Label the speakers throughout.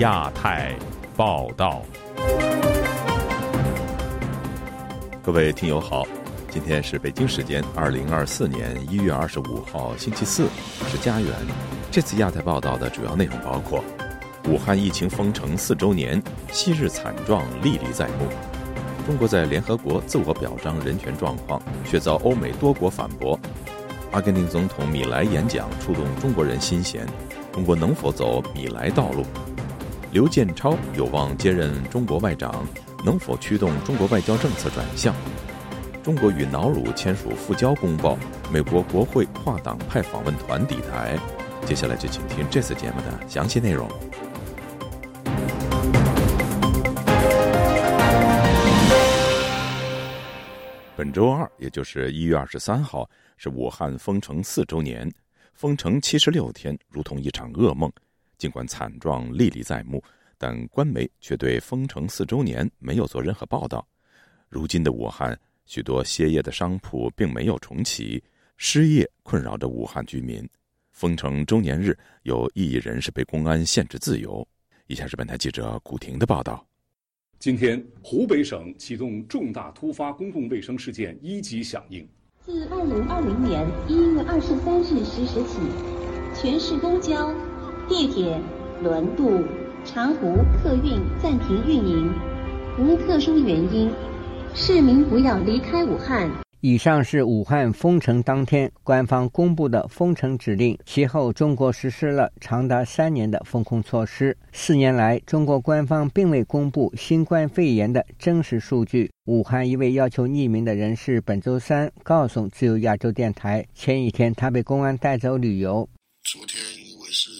Speaker 1: 亚太报道，各位听友好，今天是北京时间二零二四年一月二十五号星期四，是家园。这次亚太报道的主要内容包括：武汉疫情封城四周年，昔日惨状历历在目；中国在联合国自我表彰人权状况，却遭欧美多国反驳；阿根廷总统米莱演讲触动中国人心弦。中国能否走米莱道路？刘建超有望接任中国外长，能否驱动中国外交政策转向？中国与瑙鲁签署复交公报，美国国会跨党派访问团抵台。接下来就请听这次节目的详细内容。本周二，也就是一月二十三号，是武汉封城四周年。封城七十六天，如同一场噩梦。尽管惨状历历在目，但官媒却对封城四周年没有做任何报道。如今的武汉，许多歇业的商铺并没有重启，失业困扰着武汉居民。封城周年日，有异议人士被公安限制自由。以下是本台记者古婷的报道。
Speaker 2: 今天，湖北省启动重大突发公共卫生事件一级响应。
Speaker 3: 自二零二零年一月二十三日十时起，全市公交、地铁、轮渡、长途客运暂停运营，无特殊原因，市民不要离开武汉。
Speaker 4: 以上是武汉封城当天官方公布的封城指令。其后，中国实施了长达三年的封控措施。四年来，中国官方并未公布新冠肺炎的真实数据。武汉一位要求匿名的人士本周三告诉自由亚洲电台，前一天他被公安带走旅游。
Speaker 5: 昨天因为是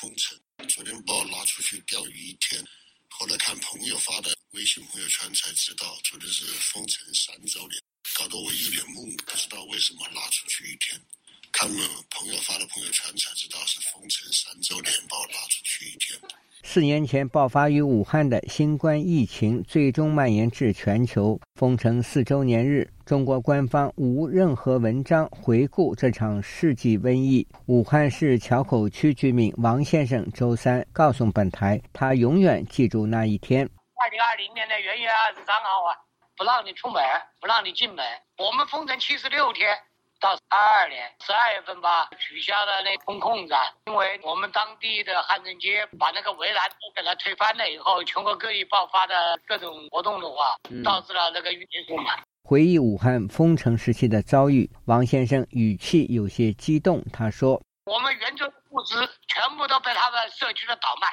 Speaker 5: 封城，昨天把我拉出去钓鱼一天，后在看朋友发的微信朋友圈才知道，昨天是封城三周年。搞得我一脸懵，不知道为什么拉出去一天。看了朋友发的朋友圈才知道是封城三周年，把我拉出去一天。
Speaker 4: 四年前爆发于武汉的新冠疫情，最终蔓延至全球。封城四周年日，中国官方无任何文章回顾这场世纪瘟疫。武汉市硚口区居民王先生周三告诉本台，他永远记住那一天。
Speaker 6: 二零二零年的元月二十三号啊。不让你出门，不让你进门。我们封城七十六天，到二二年十二月份吧，取消了那封控制。因为我们当地的汉正街把那个围栏都给它推翻了以后，全国各地爆发的各种活动的话，导致了那个疫情不满。
Speaker 4: 回忆武汉封城时期的遭遇，王先生语气有些激动。他说：“
Speaker 6: 我们援助物资全部都被他们社区的倒卖，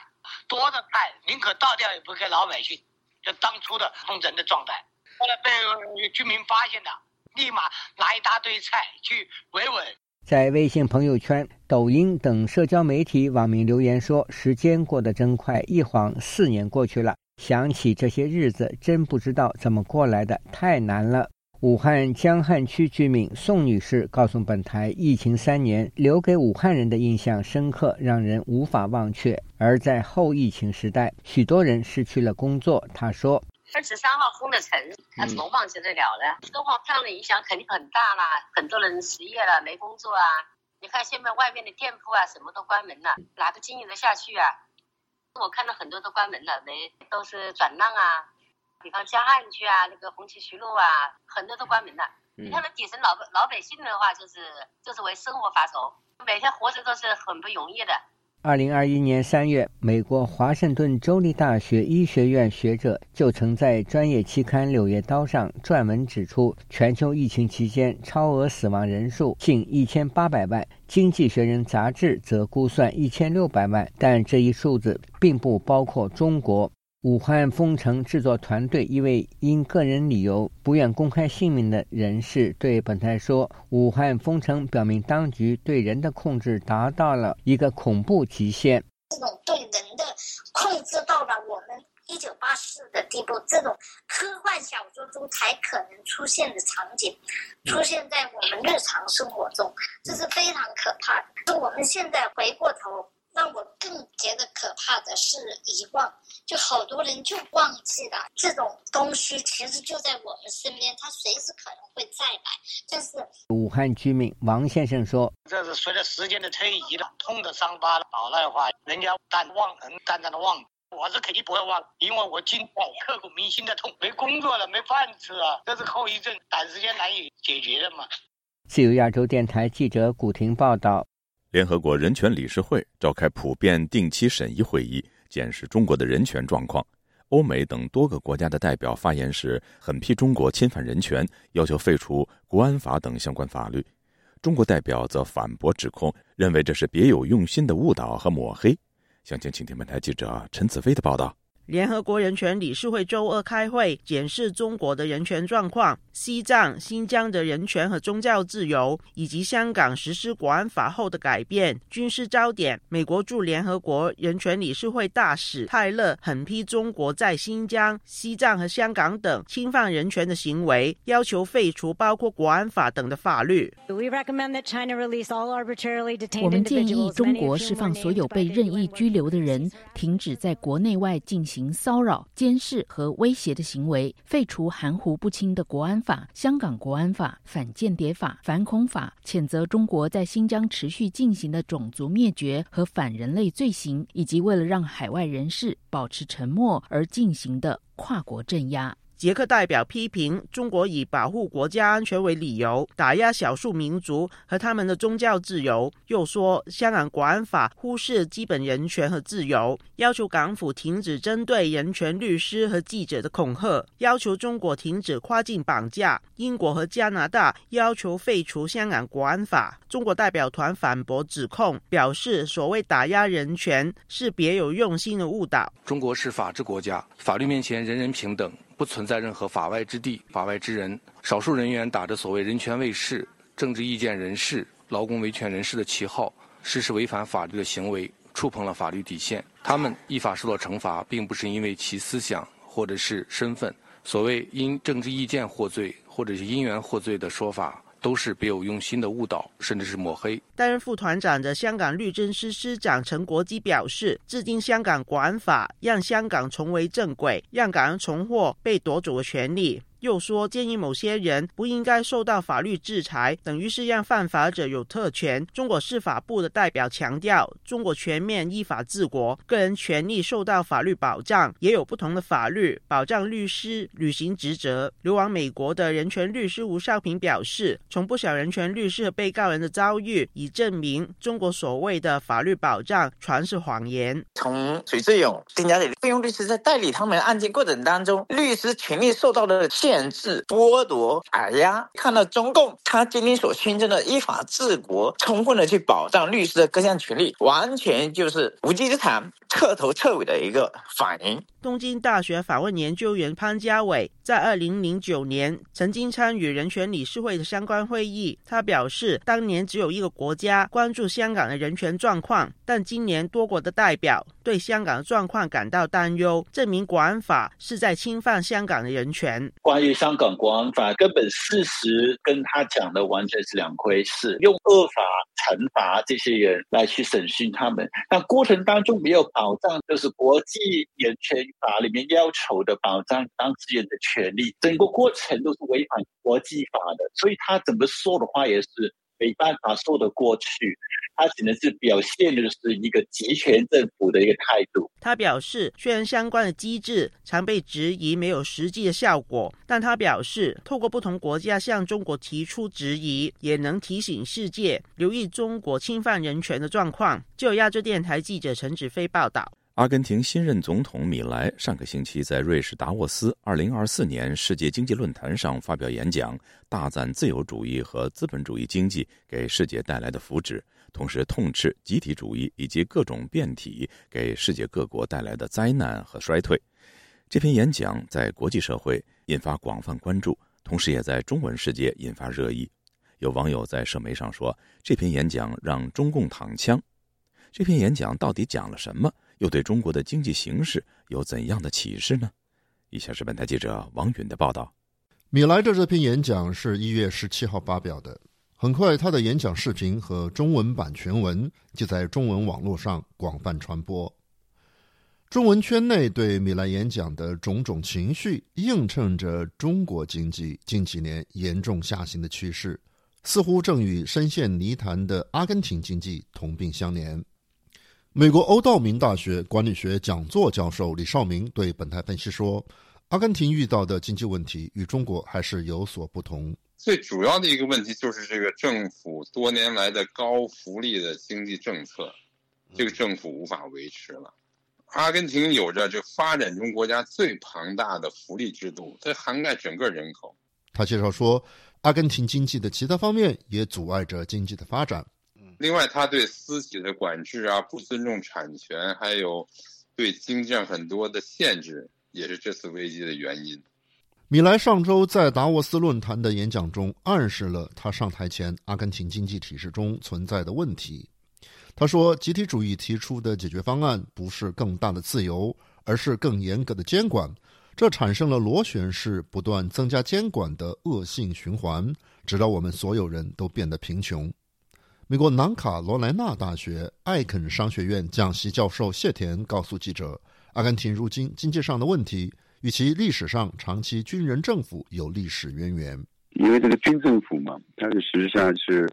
Speaker 6: 多的菜宁可倒掉也不给老百姓。就当初的封城的状态。”后来被居民发现了，立马拿一大堆菜去维稳。
Speaker 4: 在微信朋友圈、抖音等社交媒体，网民留言说：“时间过得真快，一晃四年过去了。想起这些日子，真不知道怎么过来的，太难了。”武汉江汉区居民宋女士告诉本台：“疫情三年，留给武汉人的印象深刻，让人无法忘却。而在后疫情时代，许多人失去了工作。”她说。
Speaker 7: 二十三号封的城，他怎么忘记得了呢？的话，这样的影响肯定很大啦，很多人失业了，没工作啊。你看现在外面的店铺啊，什么都关门了，哪个经营得下去啊？我看到很多都关门了，没都是转让啊。比方江汉区啊，那个红旗渠路啊，很多都关门了。你看那底层老老百姓的话，就是就是为生活发愁，每天活着都是很不容易的。
Speaker 4: 二零二一年三月，美国华盛顿州立大学医学院学者就曾在专业期刊《柳叶刀》上撰文指出，全球疫情期间超额死亡人数近一千八百万，《经济学人》杂志则估算一千六百万，但这一数字并不包括中国。武汉封城制作团队一位因个人理由不愿公开姓名的人士对本台说：“武汉封城表明当局对人的控制达到了一个恐怖极限。
Speaker 8: 这种对人的控制到了我们一九八四的地步，这种科幻小说中才可能出现的场景，出现在我们日常生活中，这是非常可怕的。我们现在回过头。”让我更觉得可怕的是遗忘，就好多人就忘记了这种东西，其实就在我们身边，它随时可能会再来。但是
Speaker 4: 武汉居民王先生说：“
Speaker 6: 这是随着时间的推移了，痛的伤疤好了的话，人家淡忘，能淡淡的忘。我是肯定不会忘，因为我经过刻骨铭心的痛，没工作了，没饭吃了，这是后遗症，短时间难以解决的嘛。
Speaker 4: 自由亚洲电台记者古婷报道：
Speaker 1: 联合国人权理事会召开普遍定期审议会议，检视中国的人权状况。欧美等多个国家的代表发言时，狠批中国侵犯人权，要求废除国安法等相关法律。中国代表则反驳指控，认为这是别有用心的误导和抹黑。详情，请听本台记者陈子飞的报道。
Speaker 9: 联合国人权理事会周二开会，检视中国的人权状况、西藏、新疆的人权和宗教自由，以及香港实施国安法后的改变。军事焦点：美国驻联合国人权理事会大使泰勒狠批中国在新疆、西藏和香港等侵犯人权的行为，要求废除包括国安法等的法律。
Speaker 10: 我们建议中国释放所有被任意拘留的人，停止在国内外进行。骚扰、监视和威胁的行为，废除含糊不清的国安法、香港国安法、反间谍法、反恐法，谴责中国在新疆持续进行的种族灭绝和反人类罪行，以及为了让海外人士保持沉默而进行的跨国镇压。
Speaker 9: 捷克代表批评中国以保护国家安全为理由打压少数民族和他们的宗教自由，又说香港国安法忽视基本人权和自由，要求港府停止针对人权律师和记者的恐吓，要求中国停止跨境绑架。英国和加拿大要求废除香港国安法。中国代表团反驳指控，表示所谓打压人权是别有用心的误导。
Speaker 11: 中国是法治国家，法律面前人人平等。不存在任何法外之地、法外之人。少数人员打着所谓人权卫士、政治意见人士、劳工维权人士的旗号，实施违反法律的行为，触碰了法律底线。他们依法受到惩罚，并不是因为其思想或者是身份。所谓因政治意见获罪，或者是因缘获罪的说法。都是别有用心的误导，甚至是抹黑。
Speaker 9: 担任副团长的香港律政司司长陈国基表示，至今香港国安法让香港重回正轨，让港人重获被夺走的权利。又说，建议某些人不应该受到法律制裁，等于是让犯法者有特权。中国司法部的代表强调，中国全面依法治国，个人权利受到法律保障，也有不同的法律保障律师履行职责。流亡美国的人权律师吴少平表示，从不少人权律师和被告人的遭遇，已证明中国所谓的法律保障全是谎言。
Speaker 12: 从水志勇、丁家里费用律师在代理他们案件过程当中，律师权利受到的限。限制、剥夺、打压，看到中共他今天所宣称的依法治国，充分的去保障律师的各项权利，完全就是无稽之谈、彻头彻尾的一个反应。
Speaker 9: 东京大学访问研究员潘家伟在二零零九年曾经参与人权理事会的相关会议，他表示，当年只有一个国家关注香港的人权状况，但今年多国的代表对香港的状况感到担忧，证明国安法是在侵犯香港的人权。
Speaker 13: 关于香港国安法，根本事实跟他讲的完全是两回事。用恶法惩罚这些人来去审讯他们，但过程当中没有保障，就是国际人权法里面要求的保障当事人的权利，整个过程都是违反国际法的。所以他怎么说的话也是没办法说得过去。他只能是表现的是一个集权政府的一个态度。
Speaker 9: 他表示，虽然相关的机制常被质疑没有实际的效果，但他表示，透过不同国家向中国提出质疑，也能提醒世界留意中国侵犯人权的状况。就亚洲电台记者陈子飞报道。
Speaker 1: 阿根廷新任总统米莱上个星期在瑞士达沃斯2024年世界经济论坛上发表演讲，大赞自由主义和资本主义经济给世界带来的福祉。同时痛斥集体主义以及各种变体给世界各国带来的灾难和衰退。这篇演讲在国际社会引发广泛关注，同时也在中文世界引发热议。有网友在社媒上说，这篇演讲让中共躺枪。这篇演讲到底讲了什么？又对中国的经济形势有怎样的启示呢？以下是本台记者王允的报道。
Speaker 14: 米莱的这篇演讲是一月十七号发表的。很快，他的演讲视频和中文版全文就在中文网络上广泛传播。中文圈内对米兰演讲的种种情绪，映衬着中国经济近几年严重下行的趋势，似乎正与深陷泥潭的阿根廷经济同病相怜。美国欧道明大学管理学讲座教授李少明对本台分析说：“阿根廷遇到的经济问题与中国还是有所不同。
Speaker 15: 最主要的一个问题就是这个政府多年来的高福利的经济政策，这个政府无法维持了。阿根廷有着这发展中国家最庞大的福利制度，它涵盖整个人口。”
Speaker 14: 他介绍说，阿根廷经济的其他方面也阻碍着经济的发展。
Speaker 15: 另外，他对私企的管制啊，不尊重产权，还有对经济上很多的限制，也是这次危机的原因。
Speaker 14: 米莱上周在达沃斯论坛的演讲中，暗示了他上台前阿根廷经济体制中存在的问题。他说，集体主义提出的解决方案不是更大的自由，而是更严格的监管，这产生了螺旋式不断增加监管的恶性循环，直到我们所有人都变得贫穷。美国南卡罗来纳大学艾肯商学院讲席教授谢田告诉记者：“阿根廷如今经济上的问题与其历史上长期军人政府有历史渊源。
Speaker 16: 因为这个军政府嘛，它是实际上是，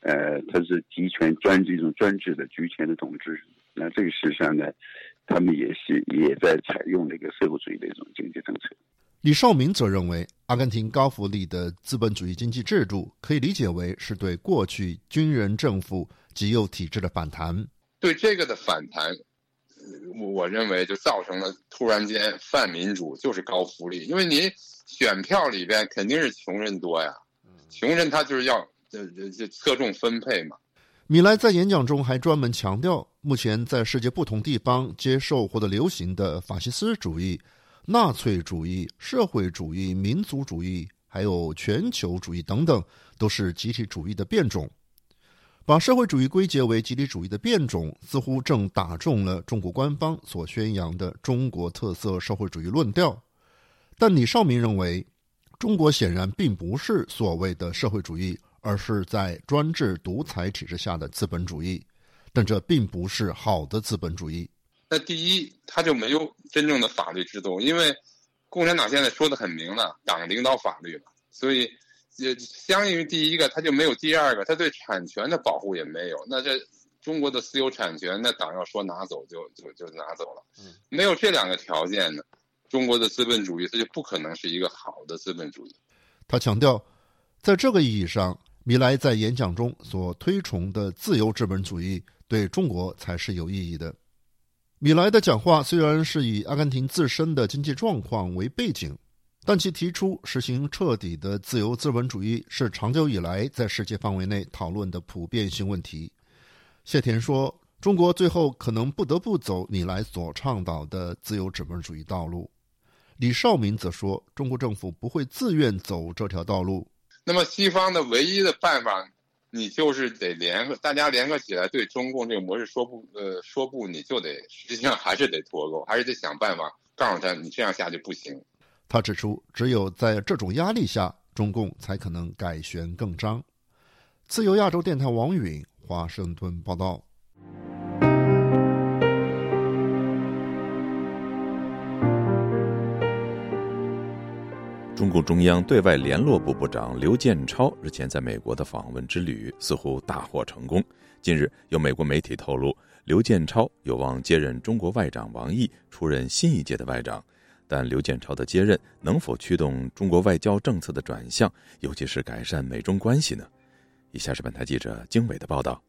Speaker 16: 呃，它是集权专制一种专制的集权的统治。那这个事实上呢，他们也是也在采用那个社会主义的一种经济政策。”
Speaker 14: 李少明则认为，阿根廷高福利的资本主义经济制度可以理解为是对过去军人政府极右体制的反弹。
Speaker 15: 对这个的反弹，我认为就造成了突然间泛民主就是高福利，因为您选票里边肯定是穷人多呀，穷人他就是要这这侧重分配嘛。
Speaker 14: 米莱在演讲中还专门强调，目前在世界不同地方接受或者流行的法西斯主义。纳粹主义、社会主义、民族主义，还有全球主义等等，都是集体主义的变种。把社会主义归结为集体主义的变种，似乎正打中了中国官方所宣扬的中国特色社会主义论调。但李少明认为，中国显然并不是所谓的社会主义，而是在专制独裁体制下的资本主义。但这并不是好的资本主义。
Speaker 15: 那第一，他就没有真正的法律制度，因为共产党现在说的很明了，党领导法律了，所以也相应于第一个，他就没有第二个，他对产权的保护也没有。那这中国的私有产权，那党要说拿走就就就拿走了，没有这两个条件呢，中国的资本主义它就不可能是一个好的资本主义。
Speaker 14: 他强调，在这个意义上，米莱在演讲中所推崇的自由资本主义对中国才是有意义的。米莱的讲话虽然是以阿根廷自身的经济状况为背景，但其提出实行彻底的自由资本主义是长久以来在世界范围内讨论的普遍性问题。谢田说：“中国最后可能不得不走米莱所倡导的自由资本主义道路。”李少民则说：“中国政府不会自愿走这条道路。”
Speaker 15: 那么，西方的唯一的办法。你就是得联合大家联合起来对中共这个模式说不，呃，说不，你就得实际上还是得脱钩，还是得想办法告诉他，你这样下去不行。
Speaker 14: 他指出，只有在这种压力下，中共才可能改弦更张。自由亚洲电台王允华盛顿报道。
Speaker 1: 中共中央对外联络部部长刘建超日前在美国的访问之旅似乎大获成功。近日，有美国媒体透露，刘建超有望接任中国外长王毅出任新一届的外长。但刘建超的接任能否驱动中国外交政策的转向，尤其是改善美中关系呢？以下是本台记者经纬的报道。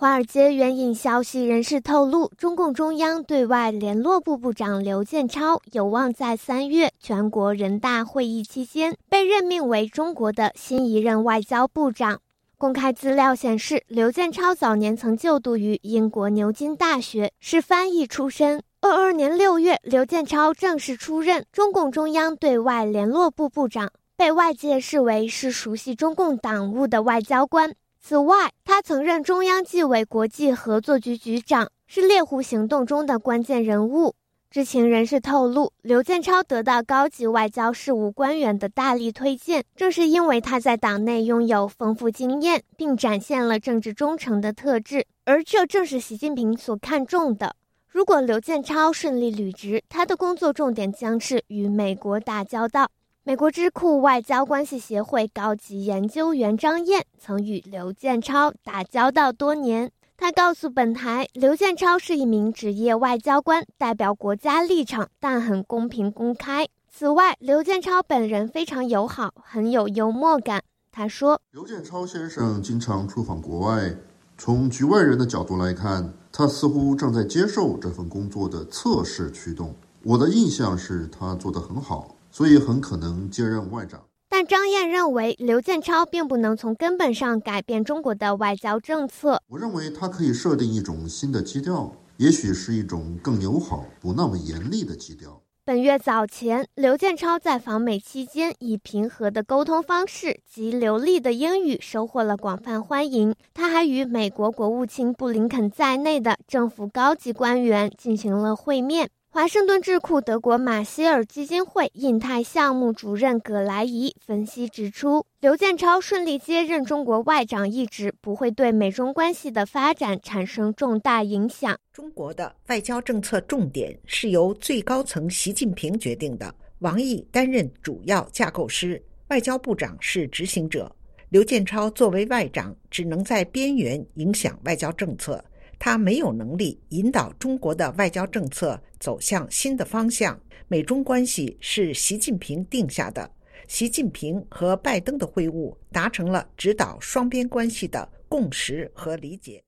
Speaker 17: 华尔街援引消息人士透露，中共中央对外联络部部长刘建超有望在三月全国人大会议期间被任命为中国的新一任外交部长。公开资料显示，刘建超早年曾就读于英国牛津大学，是翻译出身。二二年六月，刘建超正式出任中共中央对外联络部部长，被外界视为是熟悉中共党务的外交官。此外，他曾任中央纪委国际合作局局长，是猎狐行动中的关键人物。知情人士透露，刘建超得到高级外交事务官员的大力推荐，正是因为他在党内拥有丰富经验，并展现了政治忠诚的特质，而这正是习近平所看重的。如果刘建超顺利履职，他的工作重点将是与美国打交道。美国智库外交关系协会高级研究员张燕曾与刘建超打交道多年，他告诉本台，刘建超是一名职业外交官，代表国家立场，但很公平公开。此外，刘建超本人非常友好，很有幽默感。他说：“
Speaker 14: 刘建超先生经常出访国外，从局外人的角度来看，他似乎正在接受这份工作的测试驱动。我的印象是他做得很好，所以很可能接任外长。”
Speaker 17: 但张燕认为，刘建超并不能从根本上改变中国的外交政策。
Speaker 14: 我认为他可以设定一种新的基调，也许是一种更友好、不那么严厉的基调。
Speaker 17: 本月早前，刘建超在访美期间以平和的沟通方式及流利的英语收获了广泛欢迎。他还与美国国务卿布林肯在内的政府高级官员进行了会面。华盛顿智库德国马歇尔基金会印太项目主任葛莱仪分析指出，刘建超顺利接任中国外长一职，不会对美中关系的发展产生重大影响。
Speaker 18: 中国的外交政策重点是由最高层习近平决定的，王毅担任主要架构师，外交部长是执行者。刘建超作为外长，只能在边缘影响外交政策。他没有能力引导中国的外交政策走向新的方向。美中关系是习近平定下的，习近平和拜登的会晤达成了指导双边关系的共识和理解。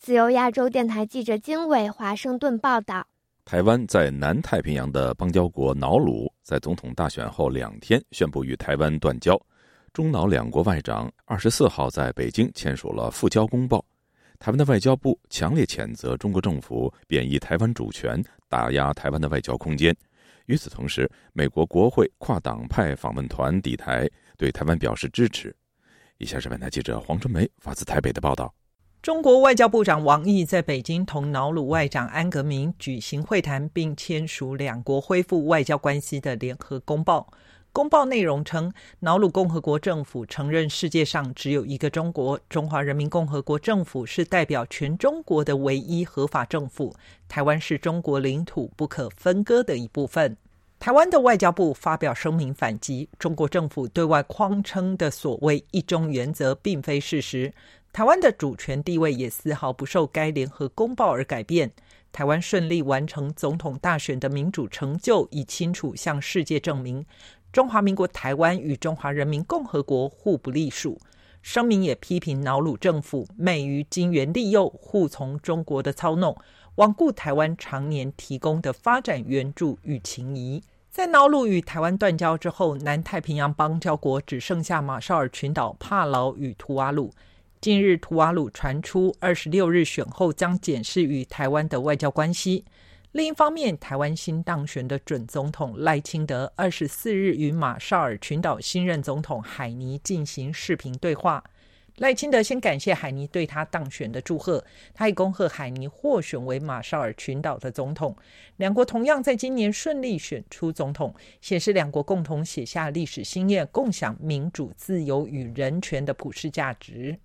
Speaker 17: 自由亚洲电台记者经纬华盛顿报道：
Speaker 1: 台湾在南太平洋的邦交国瑙鲁，在总统大选后两天宣布与台湾断交。中瑙两国外长二十四号在北京签署了复交公报。台湾的外交部强烈谴责中国政府贬义台湾主权，打压台湾的外交空间。与此同时，美国国会跨党派访问团抵台，对台湾表示支持。以下是本台记者黄春梅发自台北的报道：
Speaker 19: 中国外交部长王毅在北京同瑙鲁外长安格明举行会谈，并签署两国恢复外交关系的联合公报。公报内容称，瑙鲁共和国政府承认世界上只有一个中国，中华人民共和国政府是代表全中国的唯一合法政府，台湾是中国领土不可分割的一部分。台湾的外交部发表声明反击，中国政府对外框称的所谓“一中”原则并非事实，台湾的主权地位也丝毫不受该联合公报而改变。台湾顺利完成总统大选的民主成就已清楚向世界证明。中华民国台湾与中华人民共和国互不隶属。声明也批评瑙鲁政府昧于金元利诱，护从中国的操弄，罔顾台湾常年提供的发展援助与情谊。在瑙鲁与台湾断交之后，南太平洋邦交国只剩下马绍尔群岛、帕劳与图瓦鲁。近日，图瓦鲁传出二十六日选后将检视与台湾的外交关系。另一方面，台湾新当选的准总统赖清德二十四日与马绍尔群岛新任总统海尼进行视频对话。赖清德先感谢海尼对他当选的祝贺，他也恭贺海尼获选为马绍尔群岛的总统。两国同样在今年顺利选出总统，显示两国共同写下历史新页，共享民主、自由与人权的普世价值。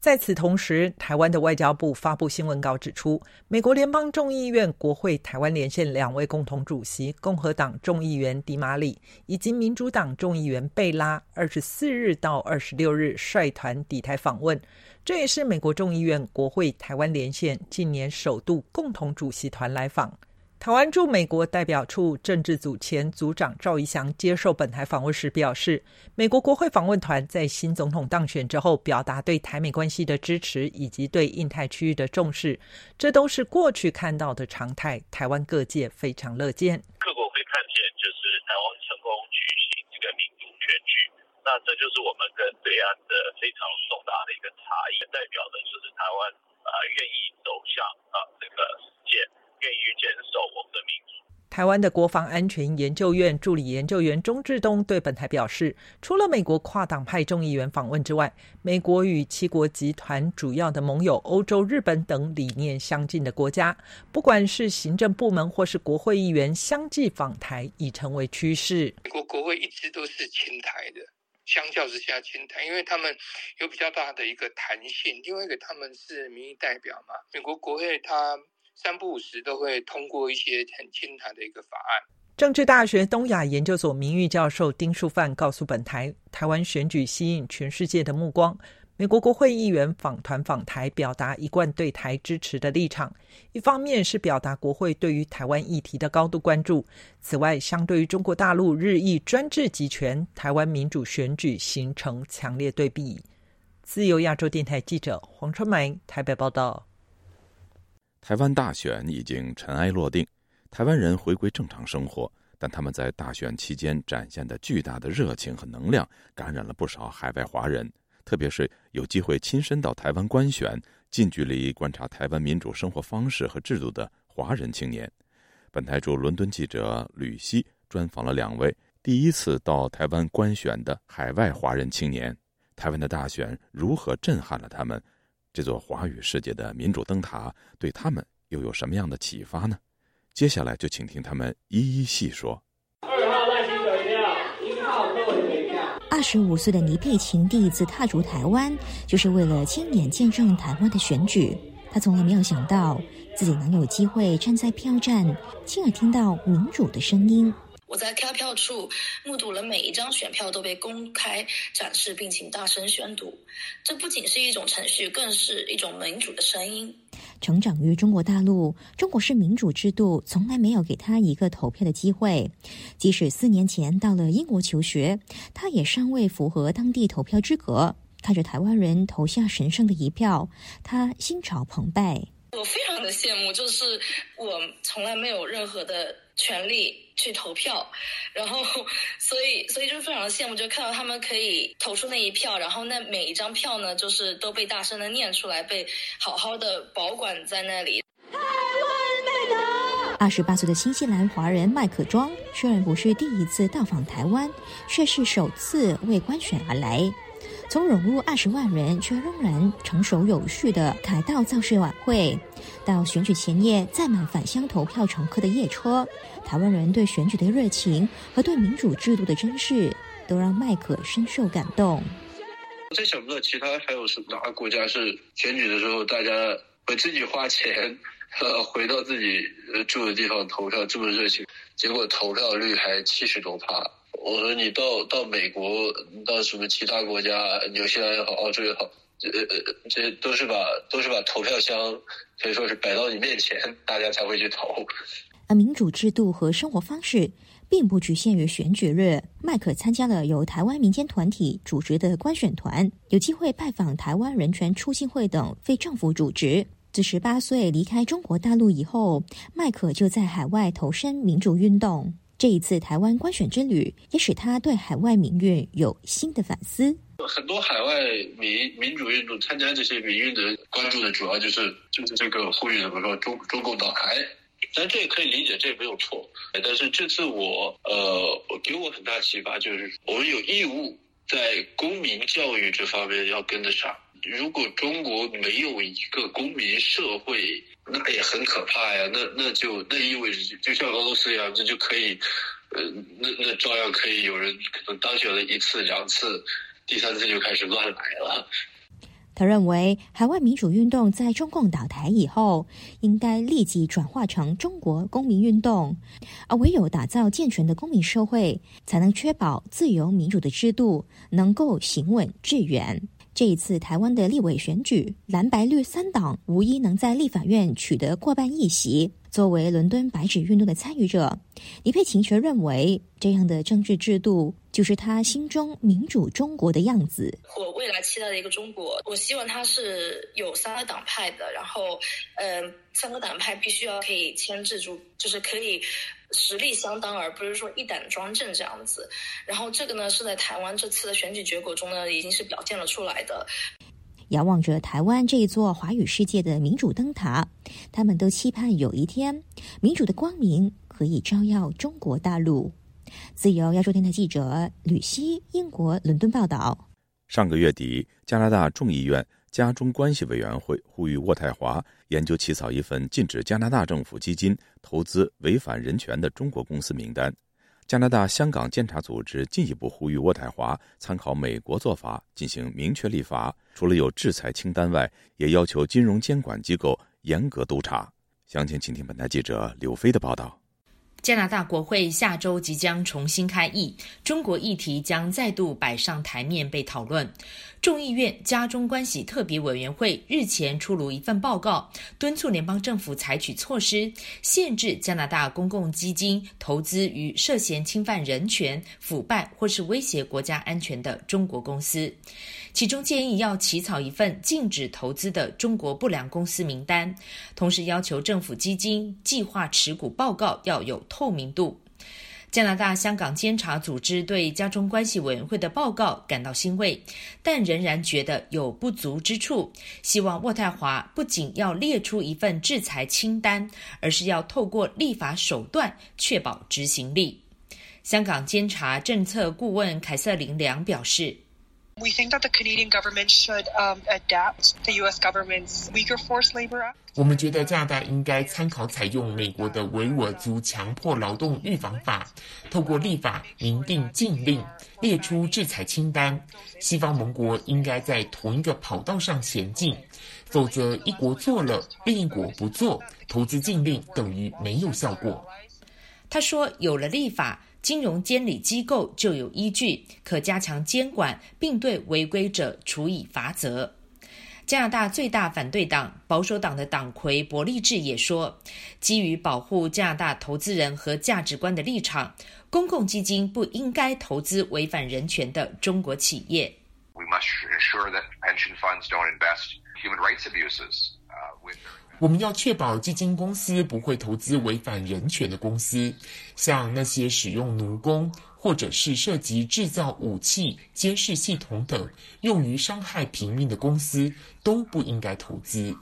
Speaker 19: 在此同时，台湾的外交部发布新闻稿指出，美国联邦众议院国会台湾连线两位共同主席，共和党众议员迪马里以及民主党众议员贝拉，二十四日到二十六日率团抵台访问，这也是美国众议院国会台湾连线近年首度共同主席团来访。台湾驻美国代表处政治组前组长赵一翔接受本台访问时表示，美国国会访问团在新总统当选之后，表达对台美关系的支持以及对印太区域的重视，这都是过去看到的常态。台湾各界非常乐见。
Speaker 20: 各国会看见，就是台湾成功举行这个民主选举，那这就是我们跟对岸的非常重大的一个差异，代表的就是台湾啊愿意走向啊这个世界。愿意坚守我们的民主。
Speaker 19: 台湾的国防安全研究院助理研究员钟志东对本台表示，除了美国跨党派众议员访问之外，美国与七国集团主要的盟友欧洲、日本等理念相近的国家，不管是行政部门或是国会议员相继访台，已成为趋势。
Speaker 21: 美国国会一直都是亲台的，相较之下亲台，因为他们有比较大的一个弹性，另外一个他们是民意代表嘛。美国国会它。三不五时都会通过一些很亲台的一个法案。
Speaker 19: 政治大学东亚研究所名誉教授丁树范告诉本台，台湾选举吸引全世界的目光，美国国会议员访团访台，表达一贯对台支持的立场。一方面是表达国会对于台湾议题的高度关注。此外，相对于中国大陆日益专制集权，台湾民主选举形成强烈对比。自由亚洲电台记者黄春梅台北报道。
Speaker 1: 台湾大选已经尘埃落定，台湾人回归正常生活，但他们在大选期间展现的巨大的热情和能量，感染了不少海外华人。特别是有机会亲身到台湾观选、近距离观察台湾民主生活方式和制度的华人青年，本台驻伦敦记者吕希专访了两位第一次到台湾观选的海外华人青年。台湾的大选如何震撼了他们？这座华语世界的民主灯塔对他们又有什么样的启发呢？接下来就请听他们一一细说。
Speaker 22: 二十五岁的倪佩琴第一次踏足台湾，就是为了亲眼见证台湾的选举。她从来没有想到自己能有机会站在票站，亲耳听到民主的声音。
Speaker 23: 我在开票处目睹了每一张选票都被公开展示，并请大声宣读。这不仅是一种程序，更是一种民主的声音。
Speaker 22: 成长于中国大陆，中国式民主制度从来没有给他一个投票的机会。即使四年前到了英国求学，他也尚未符合当地投票资格。看着台湾人投下神圣的一票，他心潮澎湃。
Speaker 23: 我非常的羡慕，就是我从来没有任何的权利去投票，然后所以所以就非常的羡慕，就看到他们可以投出那一票，然后那每一张票呢，就是都被大声的念出来，被好好的保管在那里。台
Speaker 22: 湾美德。二十八岁的新西兰华人麦克庄，虽然不是第一次到访台湾，却是首次为观选而来。从融入二十万人却仍然成熟有序的凯道造势晚会，到选举前夜载满返乡投票乘客的夜车，台湾人对选举的热情和对民主制度的珍视，都让麦克深受感动。
Speaker 24: 我真想不到其他还有什么哪个国家是选举的时候大家会自己花钱，呃，回到自己住的地方投票这么热情，结果投票率还七十多趴。我说你到到美国，到什么其他国家，纽西兰也好，澳洲也好，这呃这都是把都是把投票箱可以说是摆到你面前，大家才会去投。
Speaker 22: 而民主制度和生活方式并不局限于选举日。麦克参加了由台湾民间团体组织的观选团，有机会拜访台湾人权促进会等非政府组织。自十八岁离开中国大陆以后，麦克就在海外投身民主运动。这一次台湾观选之旅，也使他对海外民运有新的反思。
Speaker 24: 很多海外民民主运动参加这些民运的关注的主要就是就是这个呼吁怎么说中中共倒台，但这也可以理解，这也没有错。但是这次我呃给我很大启发，就是我们有义务在公民教育这方面要跟得上。如果中国没有一个公民社会，那也很可怕呀。那那就那意味着，就像俄罗斯一样，这就可以，呃，那那照样可以有人可能当选了一次、两次，第三次就开始乱来了。
Speaker 22: 他认为，海外民主运动在中共倒台以后，应该立即转化成中国公民运动，而唯有打造健全的公民社会，才能确保自由民主的制度能够行稳致远。这一次台湾的立委选举，蓝白绿三党无一能在立法院取得过半议席。作为伦敦白纸运动的参与者，李佩琴却认为，这样的政治制度就是他心中民主中国的样子。
Speaker 23: 我未来期待的一个中国，我希望它是有三个党派的，然后，嗯，三个党派必须要可以牵制住，就是可以。实力相当，而不是说一党专政这样子。然后这个呢，是在台湾这次的选举结果中呢，已经是表现了出来的。
Speaker 22: 遥望着台湾这一座华语世界的民主灯塔，他们都期盼有一天，民主的光明可以照耀中国大陆。自由亚洲电台记者吕希，英国伦敦报道。
Speaker 1: 上个月底，加拿大众议院。加中关系委员会呼吁渥太华研究起草一份禁止加拿大政府基金投资违反人权的中国公司名单。加拿大香港监察组织进一步呼吁渥太华参考美国做法进行明确立法，除了有制裁清单外，也要求金融监管机构严格督查。详情，请听本台记者刘飞的报道。
Speaker 25: 加拿大国会下周即将重新开议，中国议题将再度摆上台面被讨论。众议院加中关系特别委员会日前出炉一份报告，敦促联邦政府采取措施，限制加拿大公共基金投资于涉嫌侵犯人权、腐败或是威胁国家安全的中国公司。其中建议要起草一份禁止投资的中国不良公司名单，同时要求政府基金计划持股报告要有透明度。加拿大香港监察组织对加中关系委员会的报告感到欣慰，但仍然觉得有不足之处，希望渥太华不仅要列出一份制裁清单，而是要透过立法手段确保执行力。香港监察政策顾问凯瑟琳良表示。
Speaker 26: We think that the Canadian government should um, adapt the U.S. government's weaker force labor act.
Speaker 27: 我们觉得加拿大应该参考采用美国的维吾尔族强迫劳动预防法，透过立法明定禁令，列出制裁清单。西方盟国应该在同一个跑道上前进，否则一国做了，另一国不做，投资禁令等于没有效果。
Speaker 25: 他说：“有了立法。”金融监理机构就有依据，可加强监管，并对违规者处以罚则。加拿大最大反对党保守党的党魁伯利治也说，基于保护加拿大投资人和价值观的立场，公共基金不应该投资违反人权的中国企业。We must ensure that pension funds don't invest
Speaker 27: human rights abuses with. 我们要确保基金公司不会投资违反人权的公司，像那些使用奴工或者是涉及制造武器、监视系统等用于伤害平民的公司，都不应该投资。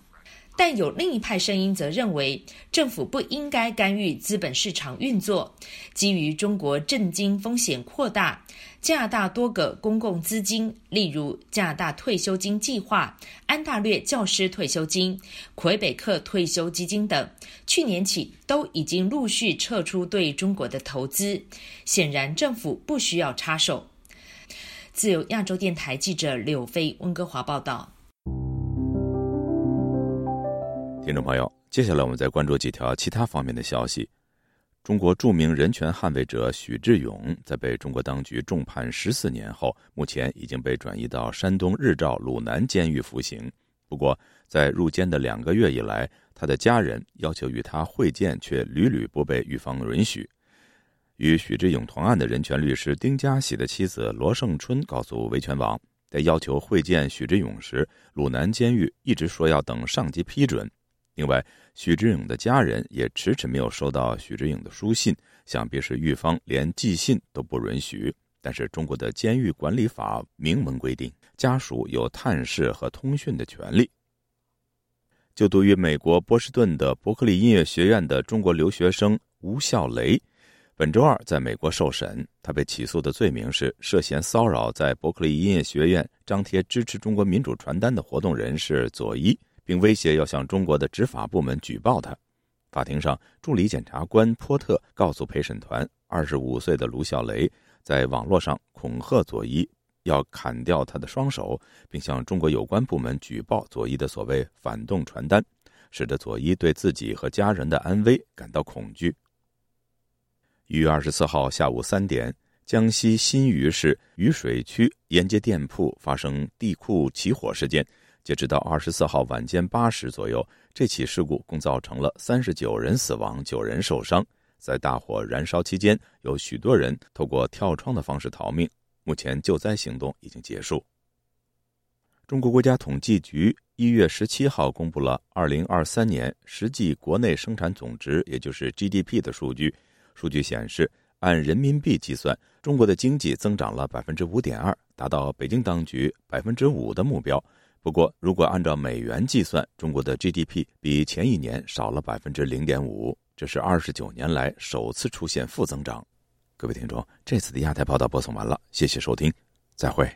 Speaker 25: 但有另一派声音则认为，政府不应该干预资本市场运作。基于中国震惊风险扩大，加拿大多个公共资金，例如加拿大退休金计划、安大略教师退休金、魁北克退休基金等，去年起都已经陆续撤出对中国的投资。显然，政府不需要插手。自由亚洲电台记者柳飞温哥华报道。
Speaker 1: 听众朋友，接下来我们再关注几条其他方面的消息。中国著名人权捍卫者许志勇在被中国当局重判十四年后，目前已经被转移到山东日照鲁南监狱服刑。不过，在入监的两个月以来，他的家人要求与他会见，却屡屡不被狱方允许。与许志勇同案的人权律师丁家喜的妻子罗胜春告诉维权网，在要求会见许志勇时，鲁南监狱一直说要等上级批准。另外，许志勇的家人也迟迟没有收到许志勇的书信，想必是狱方连寄信都不允许。但是，中国的监狱管理法明文规定，家属有探视和通讯的权利。就读于美国波士顿的伯克利音乐学院的中国留学生吴笑雷，本周二在美国受审。他被起诉的罪名是涉嫌骚扰在伯克利音乐学院张贴支持中国民主传单的活动人士佐伊。并威胁要向中国的执法部门举报他。法庭上，助理检察官波特告诉陪审团，二十五岁的卢小雷在网络上恐吓佐伊，要砍掉他的双手，并向中国有关部门举报佐伊的所谓反动传单，使得佐伊对自己和家人的安危感到恐惧。一月二十四号下午三点，江西新余市渝水区沿街店铺发生地库起火事件。截止到二十四号晚间八时左右，这起事故共造成了三十九人死亡、九人受伤。在大火燃烧期间，有许多人透过跳窗的方式逃命。目前救灾行动已经结束。中国国家统计局一月十七号公布了二零二三年实际国内生产总值，也就是 GDP 的数据。数据显示，按人民币计算，中国的经济增长了百分之五点二，达到北京当局百分之五的目标。不过，如果按照美元计算，中国的 GDP 比前一年少了百分之零点五，这是二十九年来首次出现负增长。各位听众，这次的亚太报道播送完了，谢谢收听，再会。